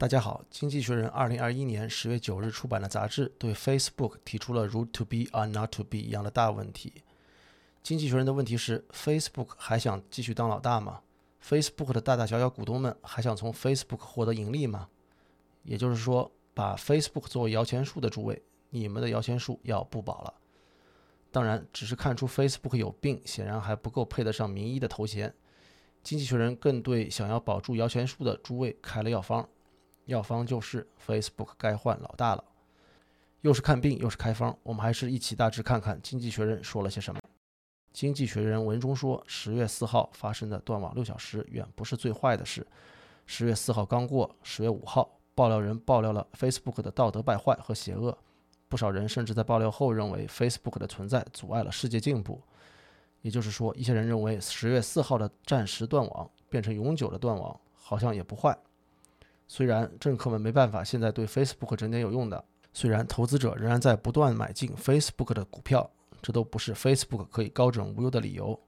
大家好，《经济学人》二零二一年十月九日出版的杂志对 Facebook 提出了如 “to be or not to be” 一样的大问题。《经济学人》的问题是：Facebook 还想继续当老大吗？Facebook 的大大小小股东们还想从 Facebook 获得盈利吗？也就是说，把 Facebook 作为摇钱树的诸位，你们的摇钱树要不保了。当然，只是看出 Facebook 有病，显然还不够配得上名医的头衔。《经济学人》更对想要保住摇钱树的诸位开了药方。药方就是 Facebook 该换老大了，又是看病又是开方，我们还是一起大致看看《经济学人》说了些什么。《经济学人》文中说，十月四号发生的断网六小时远不是最坏的事。十月四号刚过，十月五号，爆料人爆料了 Facebook 的道德败坏和邪恶，不少人甚至在爆料后认为 Facebook 的存在阻碍了世界进步。也就是说，一些人认为十月四号的暂时断网变成永久的断网，好像也不坏。虽然政客们没办法现在对 Facebook 整点有用的，虽然投资者仍然在不断买进 Facebook 的股票，这都不是 Facebook 可以高枕无忧的理由。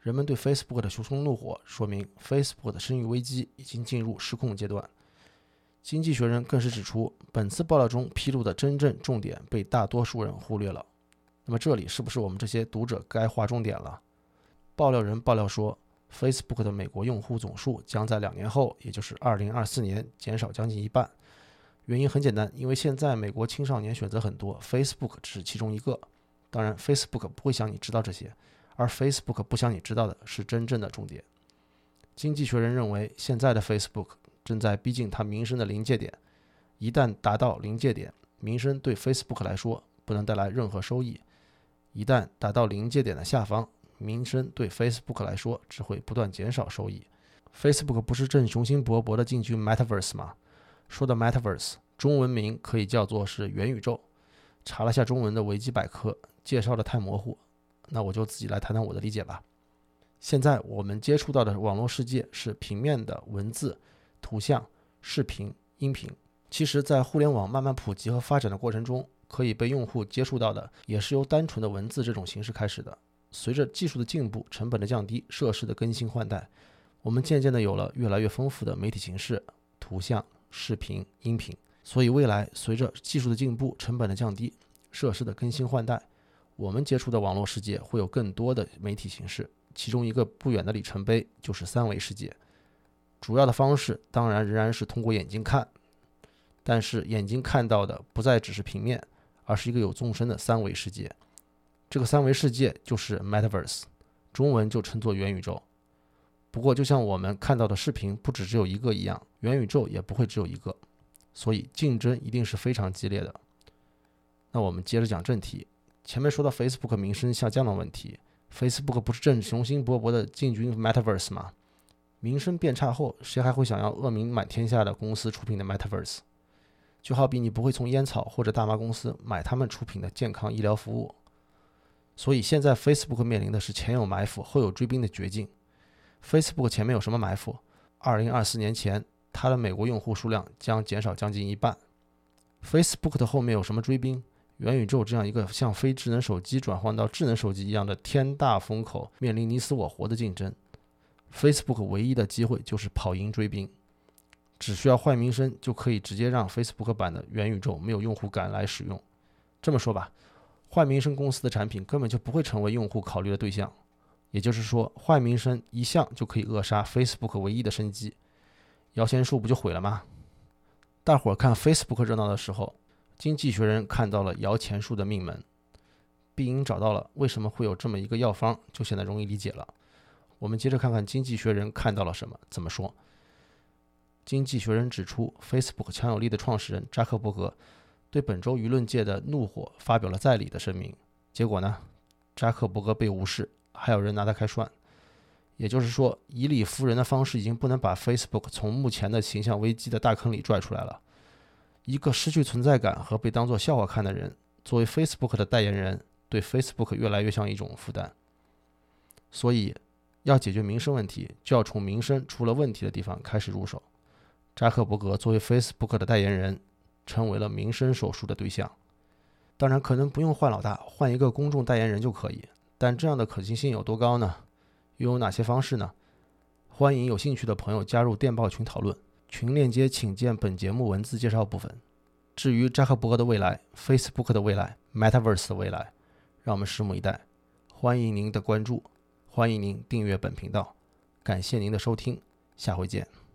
人们对 Facebook 的熊熊怒火，说明 Facebook 的声誉危机已经进入失控阶段。经济学人更是指出，本次爆料中披露的真正重点被大多数人忽略了。那么这里是不是我们这些读者该划重点了？爆料人爆料说。Facebook 的美国用户总数将在两年后，也就是2024年减少将近一半。原因很简单，因为现在美国青少年选择很多，Facebook 只是其中一个。当然，Facebook 不会想你知道这些，而 Facebook 不想你知道的是真正的重点。经济学人认为，现在的 Facebook 正在逼近它名声的临界点。一旦达到临界点，名声对 Facebook 来说不能带来任何收益；一旦达到临界点的下方，名声对 Facebook 来说只会不断减少收益。Facebook 不是正雄心勃勃地进军 Metaverse 吗？说的 Metaverse 中文名可以叫做是元宇宙。查了下中文的维基百科，介绍的太模糊，那我就自己来谈谈我的理解吧。现在我们接触到的网络世界是平面的文字、图像、视频、音频。其实，在互联网慢慢普及和发展的过程中，可以被用户接触到的也是由单纯的文字这种形式开始的。随着技术的进步、成本的降低、设施的更新换代，我们渐渐的有了越来越丰富的媒体形式：图像、视频、音频。所以未来随着技术的进步、成本的降低、设施的更新换代，我们接触的网络世界会有更多的媒体形式。其中一个不远的里程碑就是三维世界。主要的方式当然仍然是通过眼睛看，但是眼睛看到的不再只是平面，而是一个有纵深的三维世界。这个三维世界就是 Metaverse，中文就称作元宇宙。不过，就像我们看到的视频不只只有一个一样，元宇宙也不会只有一个，所以竞争一定是非常激烈的。那我们接着讲正题。前面说到 Facebook 名声下降的问题，Facebook 不是正雄心勃勃的进军 Metaverse 吗？名声变差后，谁还会想要恶名满天下的公司出品的 Metaverse？就好比你不会从烟草或者大麻公司买他们出品的健康医疗服务。所以现在 Facebook 面临的是前有埋伏后有追兵的绝境。Facebook 前面有什么埋伏？二零二四年前，它的美国用户数量将减少将近一半。Facebook 的后面有什么追兵？元宇宙这样一个像非智能手机转换到智能手机一样的天大风口，面临你死我活的竞争。Facebook 唯一的机会就是跑赢追兵，只需要坏名声就可以直接让 Facebook 版的元宇宙没有用户敢来使用。这么说吧。坏名声公司的产品根本就不会成为用户考虑的对象，也就是说，坏名声一向就可以扼杀 Facebook 唯一的生机，摇钱树不就毁了吗？大伙儿看 Facebook 热闹的时候，经济学人看到了摇钱树的命门，必因找到了为什么会有这么一个药方，就显得容易理解了。我们接着看看经济学人看到了什么，怎么说？经济学人指出，Facebook 强有力的创始人扎克伯格。对本周舆论界的怒火发表了在理的声明，结果呢，扎克伯格被无视，还有人拿他开涮。也就是说，以理服人的方式已经不能把 Facebook 从目前的形象危机的大坑里拽出来了。一个失去存在感和被当作笑话看的人，作为 Facebook 的代言人，对 Facebook 越来越像一种负担。所以，要解决民生问题，就要从民生出了问题的地方开始入手。扎克伯格作为 Facebook 的代言人。成为了民生手术的对象。当然可能不用换老大换一个公众代言人就可以但这样的可行性有多高呢？又有哪些方式呢？欢迎有兴趣的朋友加入电报群讨论群链接请见本节目文字介绍部分。至于扎克伯格的未来 facebook 的未来 metaverse 的未来让我们拭目以待。欢迎您的关注欢迎您订阅本频道。感谢您的收听下回见。